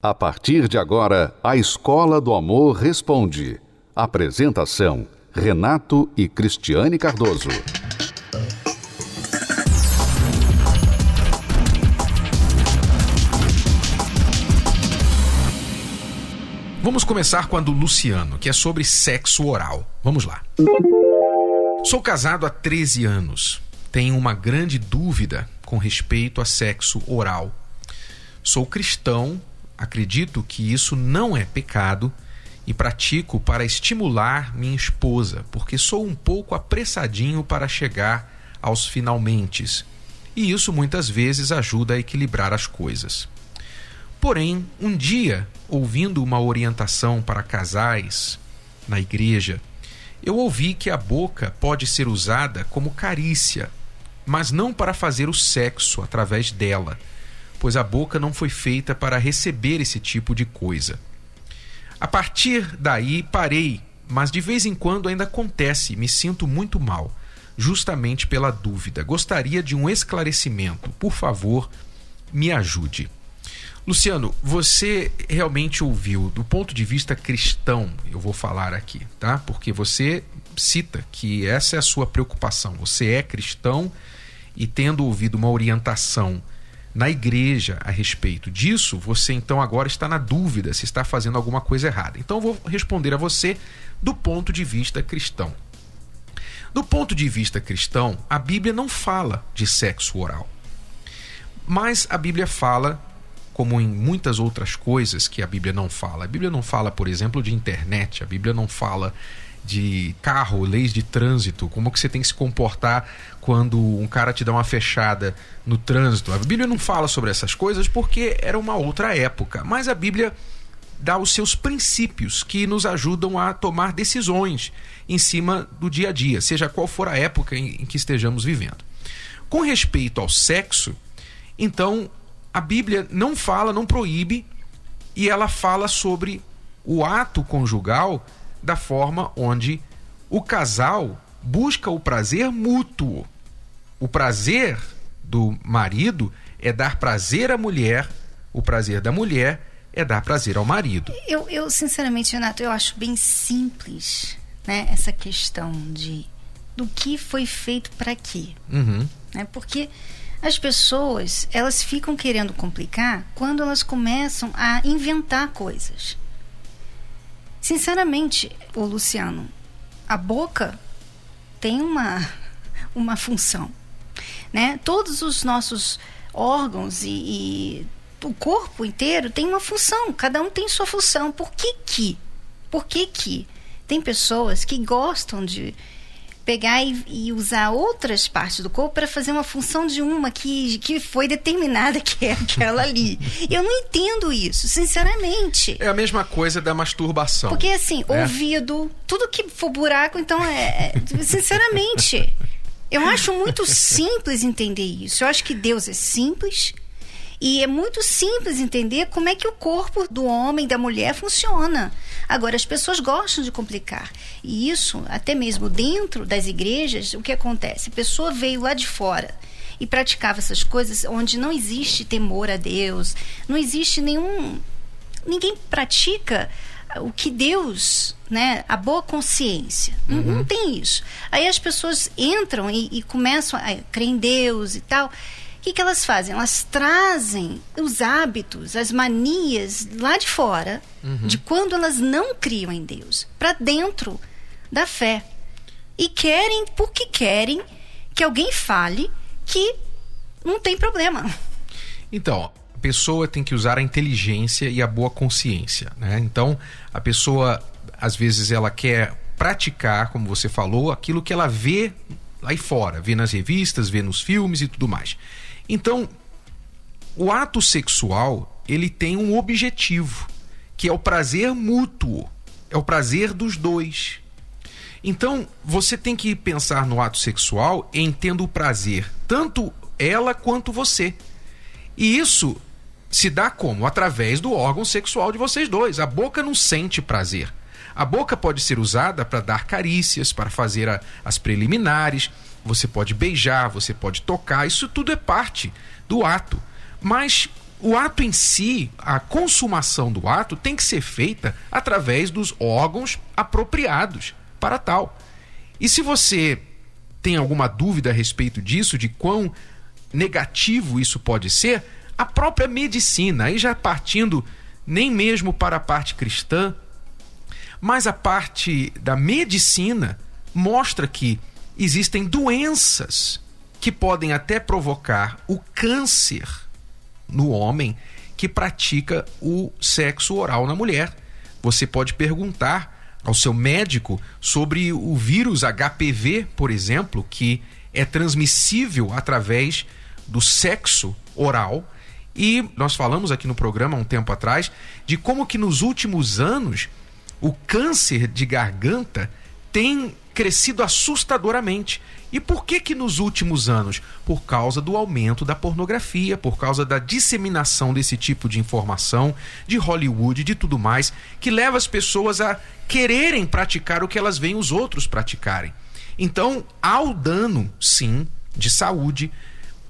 A partir de agora, a Escola do Amor Responde. Apresentação: Renato e Cristiane Cardoso. Vamos começar com a do Luciano, que é sobre sexo oral. Vamos lá. Sou casado há 13 anos. Tenho uma grande dúvida com respeito a sexo oral. Sou cristão acredito que isso não é pecado e pratico para estimular minha esposa, porque sou um pouco apressadinho para chegar aos finalmente. E isso muitas vezes ajuda a equilibrar as coisas. Porém, um dia, ouvindo uma orientação para casais na igreja, eu ouvi que a boca pode ser usada como carícia, mas não para fazer o sexo através dela pois a boca não foi feita para receber esse tipo de coisa. A partir daí parei, mas de vez em quando ainda acontece me sinto muito mal, justamente pela dúvida. Gostaria de um esclarecimento. Por favor, me ajude. Luciano, você realmente ouviu, do ponto de vista cristão, eu vou falar aqui, tá? Porque você cita que essa é a sua preocupação. Você é cristão e tendo ouvido uma orientação na igreja a respeito disso, você então agora está na dúvida se está fazendo alguma coisa errada. Então eu vou responder a você do ponto de vista cristão. Do ponto de vista cristão, a Bíblia não fala de sexo oral. Mas a Bíblia fala, como em muitas outras coisas que a Bíblia não fala. A Bíblia não fala, por exemplo, de internet, a Bíblia não fala de carro, leis de trânsito, como que você tem que se comportar quando um cara te dá uma fechada no trânsito. A Bíblia não fala sobre essas coisas porque era uma outra época, mas a Bíblia dá os seus princípios que nos ajudam a tomar decisões em cima do dia a dia, seja qual for a época em, que estejamos vivendo. Com respeito ao sexo, então a Bíblia não fala, não proíbe, e ela fala sobre o ato conjugal da forma onde o casal busca o prazer mútuo. O prazer do marido é dar prazer à mulher, o prazer da mulher é dar prazer ao marido. Eu, eu sinceramente, Renato, eu acho bem simples né, essa questão de do que foi feito para quê. Uhum. Né, porque as pessoas elas ficam querendo complicar quando elas começam a inventar coisas. Sinceramente, o Luciano, a boca tem uma, uma função. Né? Todos os nossos órgãos e, e o corpo inteiro tem uma função, cada um tem sua função. Por que que? Por que que? Tem pessoas que gostam de pegar e, e, usar outras partes do corpo para fazer uma função de uma que, que foi determinada que é aquela ali. Eu não entendo isso, sinceramente. É a mesma coisa da masturbação. Porque assim, é. ouvido, tudo que for buraco, então é, é sinceramente. Eu acho muito simples entender isso. Eu acho que Deus é simples. E é muito simples entender como é que o corpo do homem, da mulher funciona. Agora, as pessoas gostam de complicar. E isso, até mesmo dentro das igrejas, o que acontece? A pessoa veio lá de fora e praticava essas coisas onde não existe temor a Deus, não existe nenhum. Ninguém pratica o que Deus, né, a boa consciência. Uhum. Não, não, tem isso. Aí as pessoas entram e, e começam a crer em Deus e tal que, que elas fazem? Elas trazem os hábitos, as manias lá de fora, uhum. de quando elas não criam em Deus, para dentro da fé. E querem, porque querem, que alguém fale que não tem problema. Então, a pessoa tem que usar a inteligência e a boa consciência, né? Então, a pessoa às vezes ela quer praticar, como você falou, aquilo que ela vê lá fora, vê nas revistas, vê nos filmes e tudo mais. Então, o ato sexual, ele tem um objetivo, que é o prazer mútuo, é o prazer dos dois. Então, você tem que pensar no ato sexual em tendo o prazer, tanto ela quanto você. E isso se dá como? Através do órgão sexual de vocês dois. A boca não sente prazer. A boca pode ser usada para dar carícias, para fazer a, as preliminares você pode beijar, você pode tocar, isso tudo é parte do ato. Mas o ato em si, a consumação do ato, tem que ser feita através dos órgãos apropriados para tal. E se você tem alguma dúvida a respeito disso, de quão negativo isso pode ser, a própria medicina, aí já partindo nem mesmo para a parte cristã, mas a parte da medicina mostra que existem doenças que podem até provocar o câncer no homem que pratica o sexo oral na mulher. Você pode perguntar ao seu médico sobre o vírus HPV, por exemplo, que é transmissível através do sexo oral. E nós falamos aqui no programa há um tempo atrás de como que nos últimos anos o câncer de garganta tem crescido assustadoramente. E por que que nos últimos anos? Por causa do aumento da pornografia, por causa da disseminação desse tipo de informação, de Hollywood, de tudo mais, que leva as pessoas a quererem praticar o que elas veem os outros praticarem. Então, há o dano, sim, de saúde.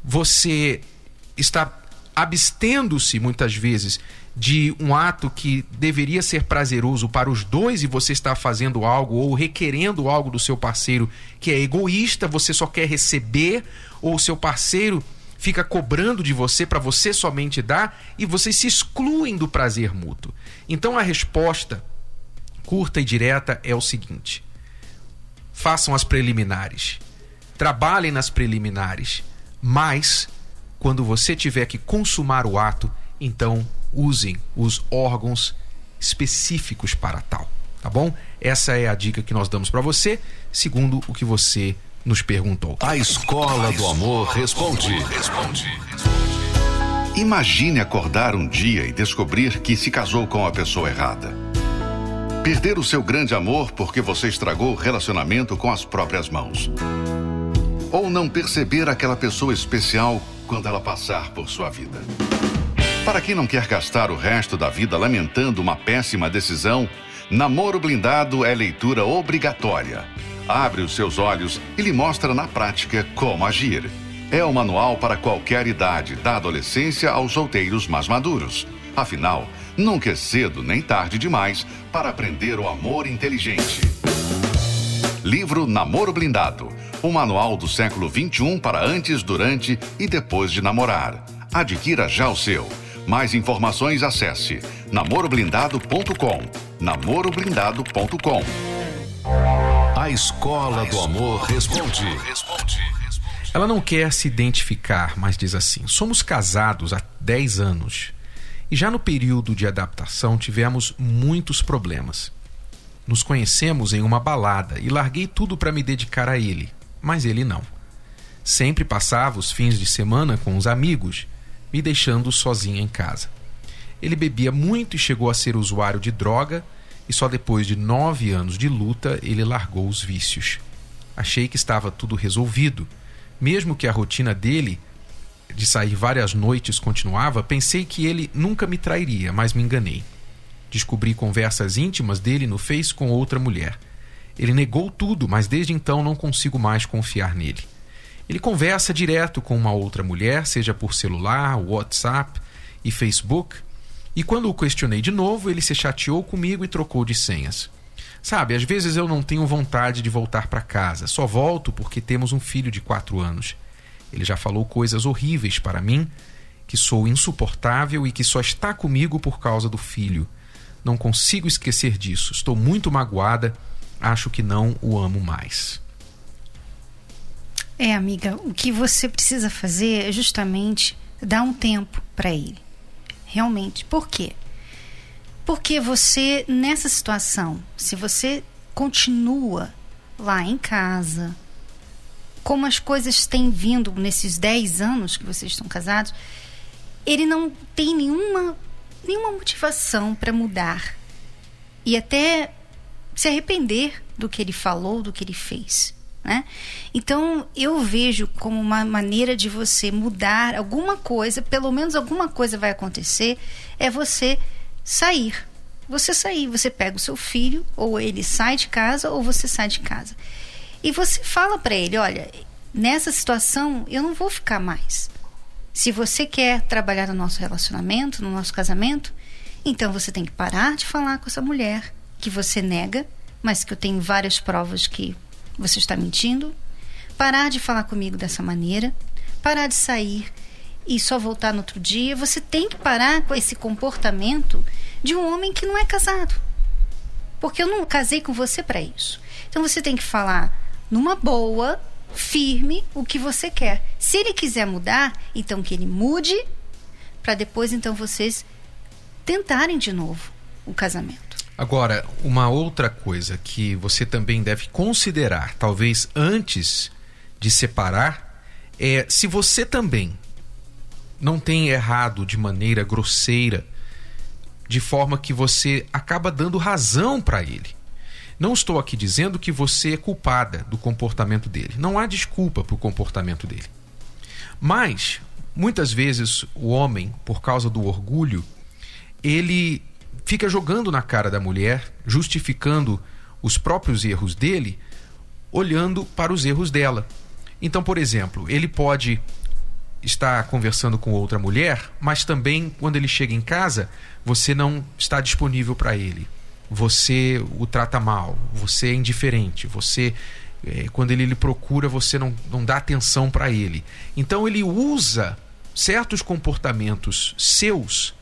Você está abstendo-se muitas vezes de um ato que deveria ser prazeroso para os dois e você está fazendo algo ou requerendo algo do seu parceiro que é egoísta, você só quer receber, ou o seu parceiro fica cobrando de você para você somente dar e vocês se excluem do prazer mútuo. Então a resposta curta e direta é o seguinte: façam as preliminares, trabalhem nas preliminares, mas quando você tiver que consumar o ato, então usem os órgãos específicos para tal, tá bom? Essa é a dica que nós damos para você, segundo o que você nos perguntou. A Escola do Amor responde. Imagine acordar um dia e descobrir que se casou com a pessoa errada. Perder o seu grande amor porque você estragou o relacionamento com as próprias mãos. Ou não perceber aquela pessoa especial quando ela passar por sua vida. Para quem não quer gastar o resto da vida lamentando uma péssima decisão, Namoro Blindado é leitura obrigatória. Abre os seus olhos e lhe mostra na prática como agir. É o manual para qualquer idade, da adolescência aos solteiros mais maduros. Afinal, nunca é cedo nem tarde demais para aprender o amor inteligente. Livro Namoro Blindado. O manual do século XXI para antes, durante e depois de namorar. Adquira já o seu. Mais informações acesse namoroblindado.com. namoroblindado.com. A Escola do Amor responde. Ela não quer se identificar, mas diz assim: somos casados há 10 anos e já no período de adaptação tivemos muitos problemas. Nos conhecemos em uma balada e larguei tudo para me dedicar a ele, mas ele não. Sempre passava os fins de semana com os amigos me deixando sozinha em casa. Ele bebia muito e chegou a ser usuário de droga, e só depois de nove anos de luta ele largou os vícios. Achei que estava tudo resolvido. Mesmo que a rotina dele de sair várias noites continuava, pensei que ele nunca me trairia, mas me enganei. Descobri conversas íntimas dele no Face com outra mulher. Ele negou tudo, mas desde então não consigo mais confiar nele. Ele conversa direto com uma outra mulher, seja por celular, WhatsApp e Facebook, e quando o questionei de novo, ele se chateou comigo e trocou de senhas. Sabe, às vezes eu não tenho vontade de voltar para casa, só volto porque temos um filho de quatro anos. Ele já falou coisas horríveis para mim, que sou insuportável e que só está comigo por causa do filho. Não consigo esquecer disso. Estou muito magoada. Acho que não o amo mais. É, amiga, o que você precisa fazer é justamente dar um tempo para ele. Realmente. Por quê? Porque você, nessa situação, se você continua lá em casa, como as coisas têm vindo nesses 10 anos que vocês estão casados, ele não tem nenhuma, nenhuma motivação para mudar e até se arrepender do que ele falou, do que ele fez. Né? Então eu vejo como uma maneira de você mudar alguma coisa, pelo menos alguma coisa vai acontecer, é você sair. Você sair, você pega o seu filho, ou ele sai de casa, ou você sai de casa. E você fala para ele: olha, nessa situação eu não vou ficar mais. Se você quer trabalhar no nosso relacionamento, no nosso casamento, então você tem que parar de falar com essa mulher que você nega, mas que eu tenho várias provas que você está mentindo. Parar de falar comigo dessa maneira, parar de sair e só voltar no outro dia. Você tem que parar com esse comportamento de um homem que não é casado. Porque eu não casei com você para isso. Então você tem que falar numa boa, firme, o que você quer. Se ele quiser mudar, então que ele mude, para depois então vocês tentarem de novo o casamento. Agora, uma outra coisa que você também deve considerar, talvez antes de separar, é se você também não tem errado de maneira grosseira, de forma que você acaba dando razão para ele. Não estou aqui dizendo que você é culpada do comportamento dele. Não há desculpa para o comportamento dele. Mas, muitas vezes, o homem, por causa do orgulho, ele fica jogando na cara da mulher, justificando os próprios erros dele, olhando para os erros dela. Então, por exemplo, ele pode estar conversando com outra mulher, mas também quando ele chega em casa, você não está disponível para ele. Você o trata mal, você é indiferente, você é, quando ele lhe procura, você não, não dá atenção para ele. Então ele usa certos comportamentos seus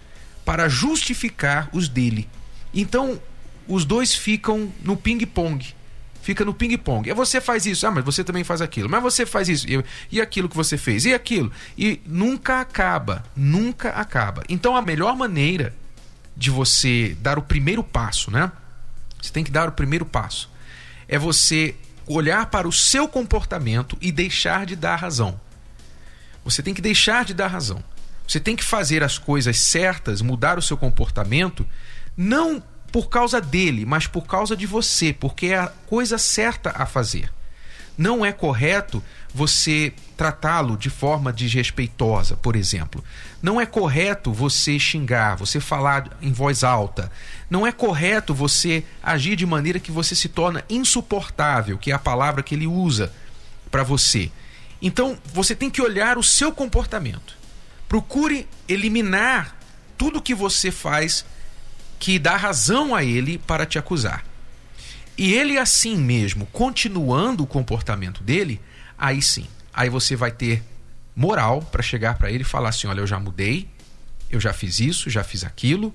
para justificar os dele. Então, os dois ficam no ping-pong. Fica no ping-pong. E você faz isso, ah, mas você também faz aquilo. Mas você faz isso. E, e aquilo que você fez. E aquilo. E nunca acaba. Nunca acaba. Então, a melhor maneira de você dar o primeiro passo, né? Você tem que dar o primeiro passo. É você olhar para o seu comportamento e deixar de dar razão. Você tem que deixar de dar razão. Você tem que fazer as coisas certas, mudar o seu comportamento, não por causa dele, mas por causa de você, porque é a coisa certa a fazer. Não é correto você tratá-lo de forma desrespeitosa, por exemplo. Não é correto você xingar, você falar em voz alta. Não é correto você agir de maneira que você se torna insuportável, que é a palavra que ele usa para você. Então, você tem que olhar o seu comportamento. Procure eliminar tudo que você faz que dá razão a ele para te acusar. E ele assim mesmo, continuando o comportamento dele, aí sim, aí você vai ter moral para chegar para ele e falar assim: olha, eu já mudei, eu já fiz isso, já fiz aquilo,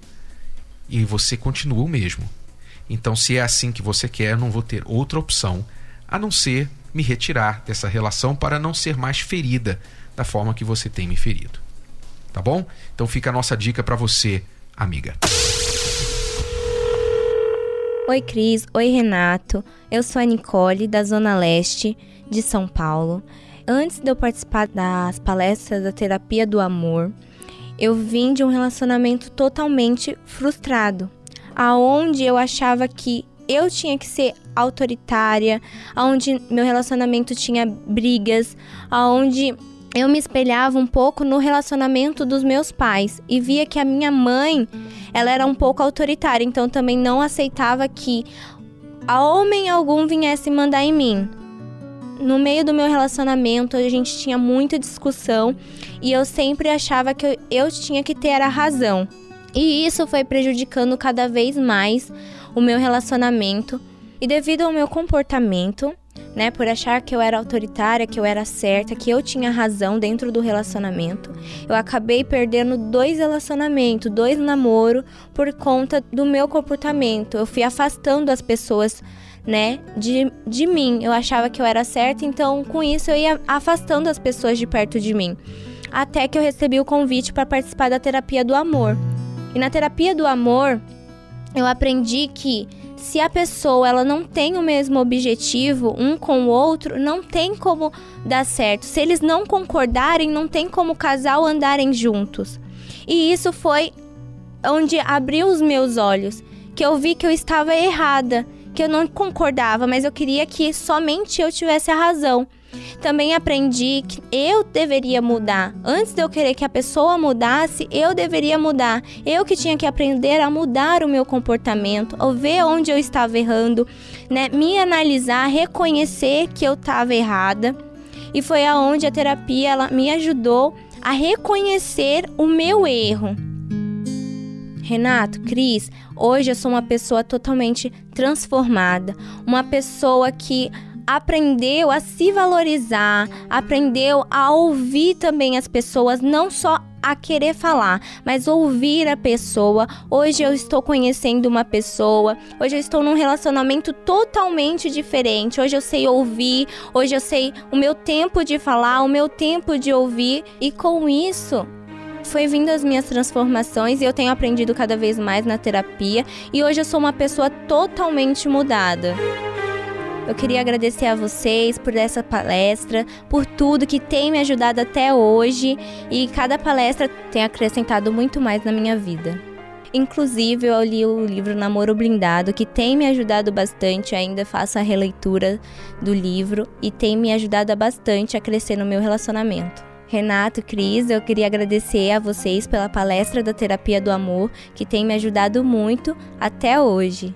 e você continua o mesmo. Então, se é assim que você quer, não vou ter outra opção a não ser me retirar dessa relação para não ser mais ferida da forma que você tem me ferido tá bom? Então fica a nossa dica para você, amiga. Oi, Cris. Oi, Renato. Eu sou a Nicole, da Zona Leste de São Paulo. Antes de eu participar das palestras da terapia do amor, eu vim de um relacionamento totalmente frustrado, aonde eu achava que eu tinha que ser autoritária, aonde meu relacionamento tinha brigas, aonde eu me espelhava um pouco no relacionamento dos meus pais e via que a minha mãe, ela era um pouco autoritária, então também não aceitava que a homem algum viesse mandar em mim. No meio do meu relacionamento, a gente tinha muita discussão e eu sempre achava que eu, eu tinha que ter a razão. E isso foi prejudicando cada vez mais o meu relacionamento. E devido ao meu comportamento, né, por achar que eu era autoritária, que eu era certa, que eu tinha razão dentro do relacionamento. Eu acabei perdendo dois relacionamentos, dois namoros por conta do meu comportamento. Eu fui afastando as pessoas, né, de, de mim. Eu achava que eu era certa, então com isso eu ia afastando as pessoas de perto de mim. Até que eu recebi o convite para participar da terapia do amor. E na terapia do amor, eu aprendi que se a pessoa ela não tem o mesmo objetivo um com o outro, não tem como dar certo. Se eles não concordarem, não tem como o casal andarem juntos. E isso foi onde abriu os meus olhos, que eu vi que eu estava errada, que eu não concordava, mas eu queria que somente eu tivesse a razão. Também aprendi que eu deveria mudar. Antes de eu querer que a pessoa mudasse, eu deveria mudar. Eu que tinha que aprender a mudar o meu comportamento, ou ver onde eu estava errando, né? Me analisar, reconhecer que eu estava errada. E foi aonde a terapia ela me ajudou a reconhecer o meu erro. Renato, Cris, hoje eu sou uma pessoa totalmente transformada, uma pessoa que aprendeu a se valorizar, aprendeu a ouvir também as pessoas, não só a querer falar, mas ouvir a pessoa. Hoje eu estou conhecendo uma pessoa, hoje eu estou num relacionamento totalmente diferente. Hoje eu sei ouvir, hoje eu sei o meu tempo de falar, o meu tempo de ouvir, e com isso foi vindo as minhas transformações e eu tenho aprendido cada vez mais na terapia e hoje eu sou uma pessoa totalmente mudada. Eu queria agradecer a vocês por essa palestra, por tudo que tem me ajudado até hoje e cada palestra tem acrescentado muito mais na minha vida. Inclusive, eu li o livro Namoro Blindado, que tem me ajudado bastante. ainda faço a releitura do livro e tem me ajudado bastante a crescer no meu relacionamento. Renato, Cris, eu queria agradecer a vocês pela palestra da Terapia do Amor, que tem me ajudado muito até hoje.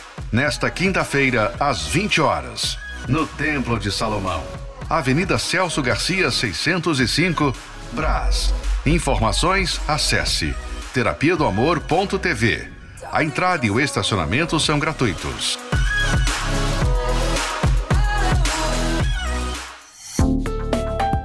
nesta quinta-feira, às 20 horas, no Templo de Salomão. Avenida Celso Garcia, 605, Brás. Informações, acesse terapia do amor.tv. A entrada e o estacionamento são gratuitos.